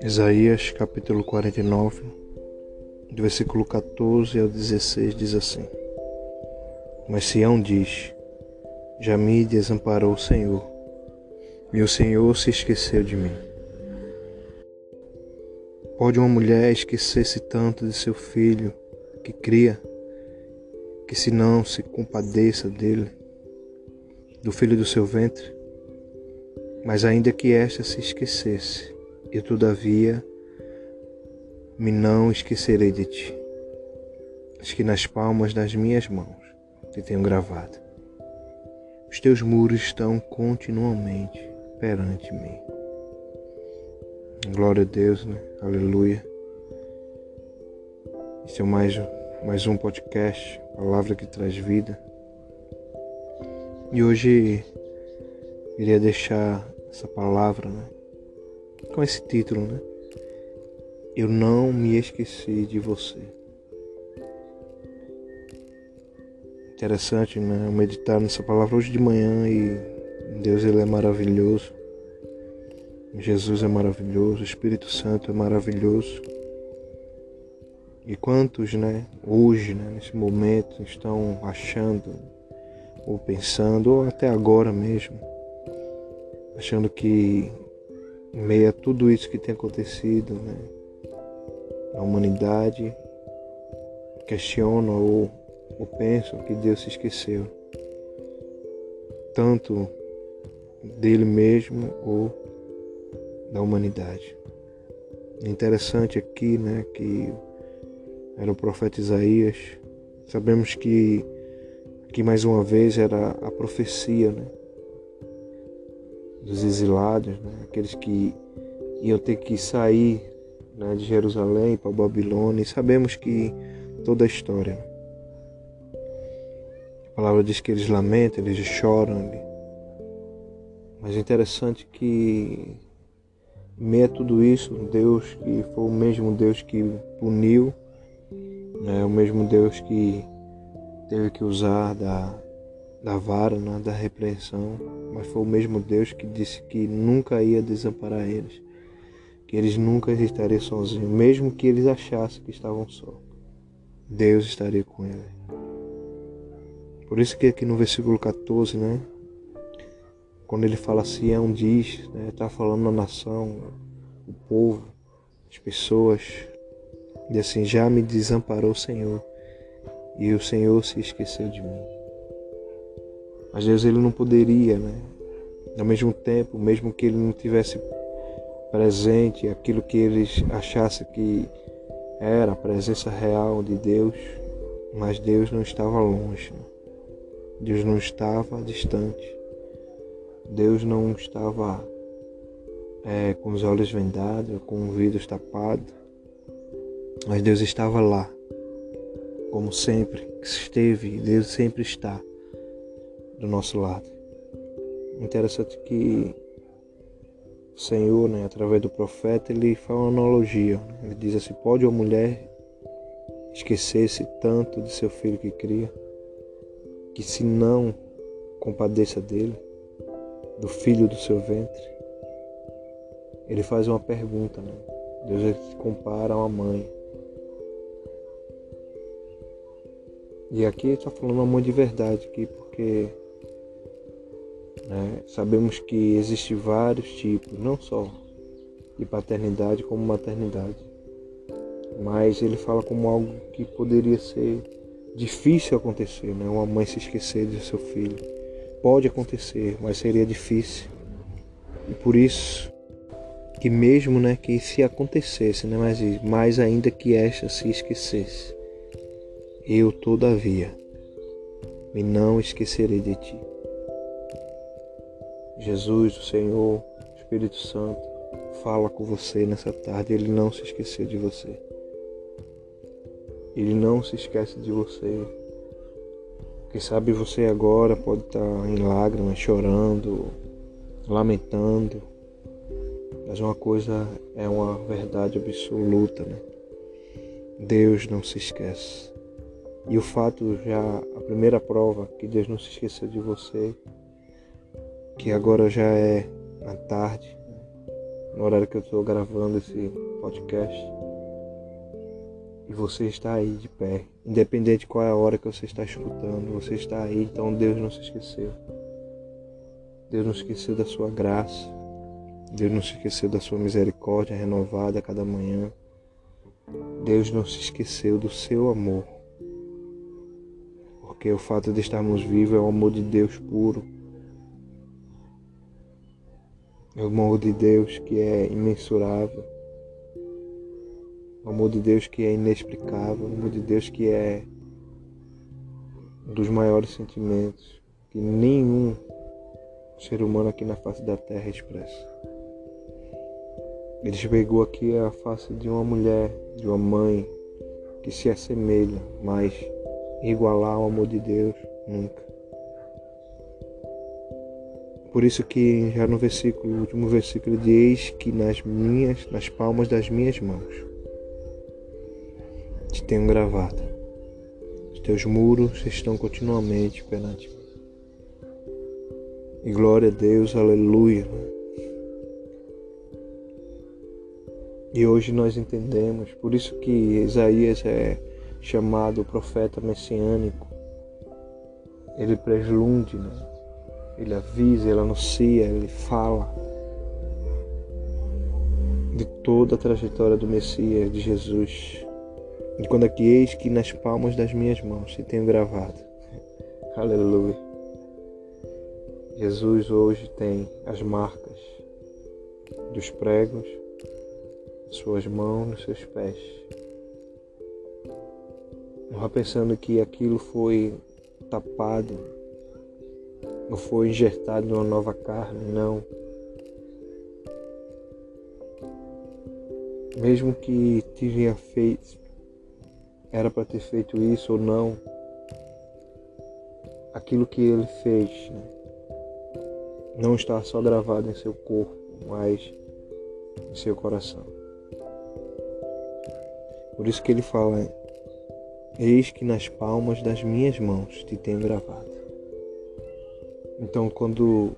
Isaías capítulo 49, do versículo 14 ao 16 diz assim: Mas Sião diz: Já me desamparou o Senhor, e o Senhor se esqueceu de mim. Pode uma mulher esquecer-se tanto de seu filho que cria, que se não se compadeça dele, do filho do seu ventre? Mas ainda que esta se esquecesse, e todavia me não esquecerei de ti. Acho que nas palmas das minhas mãos te tenho gravado. Os teus muros estão continuamente perante mim. Glória a Deus, né? Aleluia. Este é mais, mais um podcast, palavra que traz vida. E hoje queria deixar essa palavra, né? Com esse título, né? Eu não me esqueci de você. Interessante, né? Meditar nessa palavra hoje de manhã e Deus ele é maravilhoso. Jesus é maravilhoso, o Espírito Santo é maravilhoso. E quantos, né, hoje, né, nesse momento, estão achando, ou pensando, ou até agora mesmo, achando que em meio a tudo isso que tem acontecido né, na humanidade, questionam ou, ou pensam que Deus se esqueceu, tanto dele mesmo ou da humanidade. interessante aqui, né, que era o profeta Isaías. Sabemos que aqui mais uma vez era a profecia, né, dos exilados, né? aqueles que iam ter que sair né, de Jerusalém para Babilônia. E sabemos que toda a história. A palavra diz que eles lamentam, eles choram. Mas é interessante que, meio a tudo isso, Deus que foi o mesmo Deus que puniu, né, o mesmo Deus que teve que usar da, da vara, né, da repreensão, mas foi o mesmo Deus que disse que nunca ia desamparar eles, que eles nunca estariam sozinhos, mesmo que eles achassem que estavam só. Deus estaria com eles. Por isso que aqui no versículo 14, né, quando ele fala Sião diz, né, está falando a nação, o povo, as pessoas, e assim, já me desamparou o Senhor, e o Senhor se esqueceu de mim. Mas Deus ele não poderia, né? Ao mesmo tempo, mesmo que ele não tivesse presente aquilo que eles achassem que era a presença real de Deus, mas Deus não estava longe. Deus não estava distante. Deus não estava é, com os olhos vendados, com o ouvidos tapados, mas Deus estava lá, como sempre esteve, Deus sempre está do nosso lado. Interessante que o Senhor, né, através do profeta, ele faz uma analogia. Ele diz assim: pode uma mulher esquecer-se tanto de seu filho que cria, que se não compadeça dele, do filho do seu ventre. Ele faz uma pergunta, né? Deus compara a uma mãe. E aqui está falando uma mãe de verdade aqui, porque né? Sabemos que existem vários tipos, não só de paternidade como maternidade, mas ele fala como algo que poderia ser difícil acontecer, né? uma mãe se esquecer de seu filho. Pode acontecer, mas seria difícil. E por isso que mesmo né, que se acontecesse, né, mas mais ainda que esta se esquecesse, eu todavia me não esquecerei de ti. Jesus, o Senhor, o Espírito Santo, fala com você nessa tarde. Ele não se esqueceu de você. Ele não se esquece de você. Quem sabe você agora pode estar em lágrimas, chorando, lamentando. Mas uma coisa é uma verdade absoluta, né? Deus não se esquece. E o fato já, a primeira prova que Deus não se esqueceu de você que agora já é na tarde, no horário que eu estou gravando esse podcast. E você está aí de pé, independente qual é a hora que você está escutando, você está aí, então Deus não se esqueceu. Deus não se esqueceu da sua graça. Deus não se esqueceu da sua misericórdia renovada a cada manhã. Deus não se esqueceu do seu amor. Porque o fato de estarmos vivos é o amor de Deus puro. É o amor de Deus que é imensurável. O amor de Deus que é inexplicável. O amor de Deus que é um dos maiores sentimentos que nenhum ser humano aqui na face da terra expressa. Ele pegou aqui a face de uma mulher, de uma mãe que se assemelha, mas igualar ao amor de Deus nunca. Por isso que já no versículo, no último versículo diz que nas minhas, nas palmas das minhas mãos te tenho gravado. Os teus muros estão continuamente perante mim. E glória a Deus, aleluia. E hoje nós entendemos, por isso que Isaías é chamado profeta messiânico. Ele preslunde, né? Ele avisa, ele anuncia, ele fala de toda a trajetória do Messias, de Jesus. E quando aqui eis que nas palmas das minhas mãos se tenho gravado. Aleluia. Jesus hoje tem as marcas dos pregos, suas mãos, nos seus pés. Não pensando que aquilo foi tapado, não foi injetado numa nova carne, não. Mesmo que tinha feito, era para ter feito isso ou não, aquilo que ele fez né, não está só gravado em seu corpo, mas em seu coração. Por isso que ele fala: Eis que nas palmas das minhas mãos te tenho gravado. Então, quando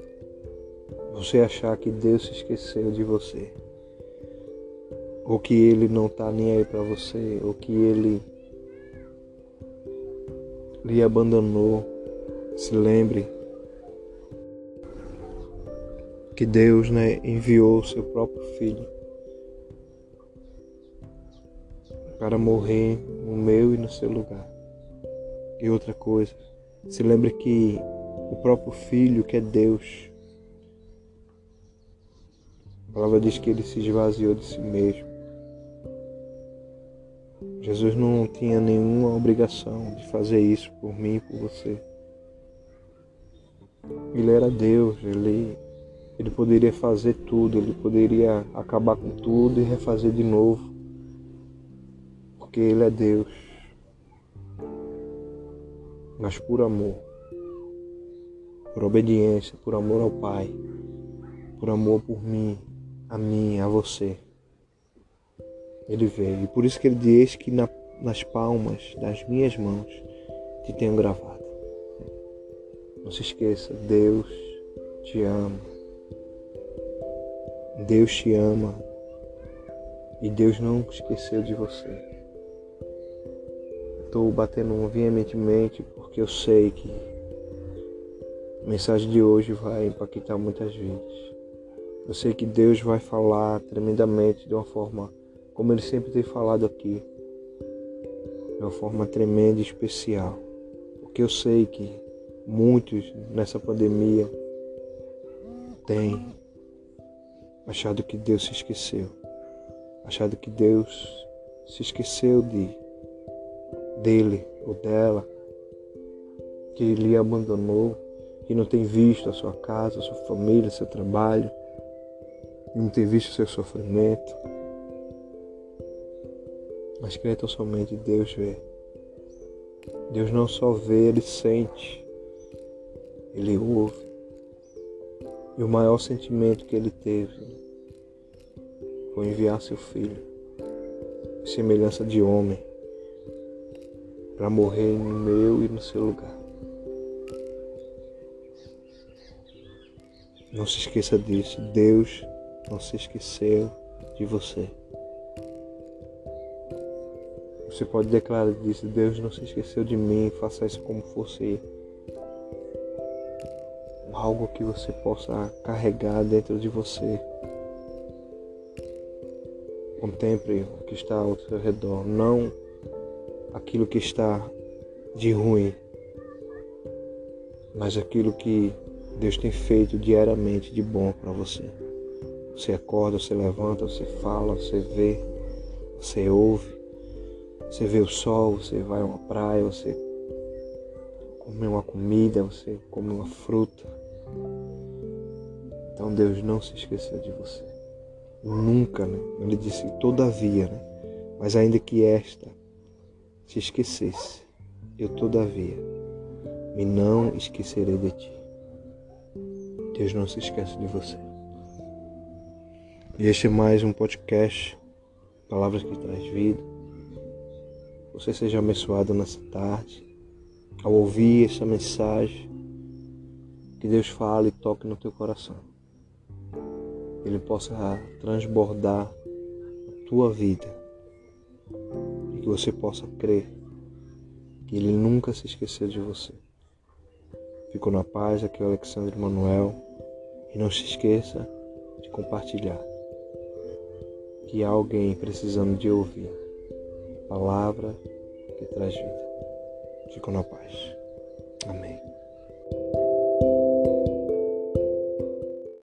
você achar que Deus se esqueceu de você, ou que Ele não está nem aí para você, ou que Ele lhe abandonou, se lembre que Deus né, enviou o seu próprio Filho para morrer no meu e no seu lugar. E outra coisa, se lembre que o próprio Filho, que é Deus, a palavra diz que ele se esvaziou de si mesmo. Jesus não tinha nenhuma obrigação de fazer isso por mim e por você. Ele era Deus, ele, ele poderia fazer tudo, ele poderia acabar com tudo e refazer de novo porque Ele é Deus, mas por amor, por obediência, por amor ao Pai, por amor por mim, a mim, a você. Ele veio. E por isso que ele diz que na, nas palmas das minhas mãos te tenho gravado. Não se esqueça, Deus te ama. Deus te ama. E Deus não esqueceu de você. Estou batendo veementemente porque eu sei que a mensagem de hoje vai impactar muitas vidas. Eu sei que Deus vai falar tremendamente de uma forma como Ele sempre tem falado aqui, de uma forma tremenda e especial. Porque eu sei que muitos nessa pandemia têm achado que Deus se esqueceu, achado que Deus se esqueceu de dele ou dela que lhe abandonou, que não tem visto a sua casa, a sua família, seu trabalho, não tem visto o seu sofrimento. Mas crê tão somente Deus vê. Deus não só vê, Ele sente, Ele ouve. E o maior sentimento que Ele teve foi enviar seu filho, semelhança de homem, para morrer no meu e no seu lugar. Não se esqueça disso. Deus não se esqueceu de você. Você pode declarar disso, Deus não se esqueceu de mim, faça isso como fosse algo que você possa carregar dentro de você. Contemple o que está ao seu redor, não aquilo que está de ruim, mas aquilo que Deus tem feito diariamente de bom para você. Você acorda, você levanta, você fala, você vê, você ouve, você vê o sol, você vai a uma praia, você come uma comida, você come uma fruta. Então Deus não se esqueceu de você. Nunca, né? Ele disse todavia, né? Mas ainda que esta se esquecesse, eu todavia me não esquecerei de ti. Deus não se esquece de você. E este é mais um podcast, Palavras que traz vida. Você seja abençoado nessa tarde, ao ouvir essa mensagem, que Deus fale e toque no teu coração. Ele possa transbordar a tua vida e que você possa crer que Ele nunca se esqueceu de você. Fico na paz, aqui é o Alexandre Manuel. E não se esqueça de compartilhar. Que há alguém precisando de ouvir palavra que traz vida. Fico na paz. Amém.